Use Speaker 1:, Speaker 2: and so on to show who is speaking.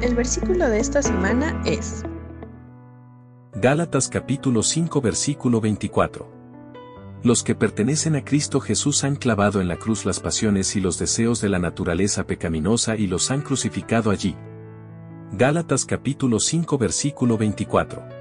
Speaker 1: El versículo de esta semana es
Speaker 2: Gálatas capítulo 5 versículo 24. Los que pertenecen a Cristo Jesús han clavado en la cruz las pasiones y los deseos de la naturaleza pecaminosa y los han crucificado allí. Gálatas capítulo 5 versículo 24.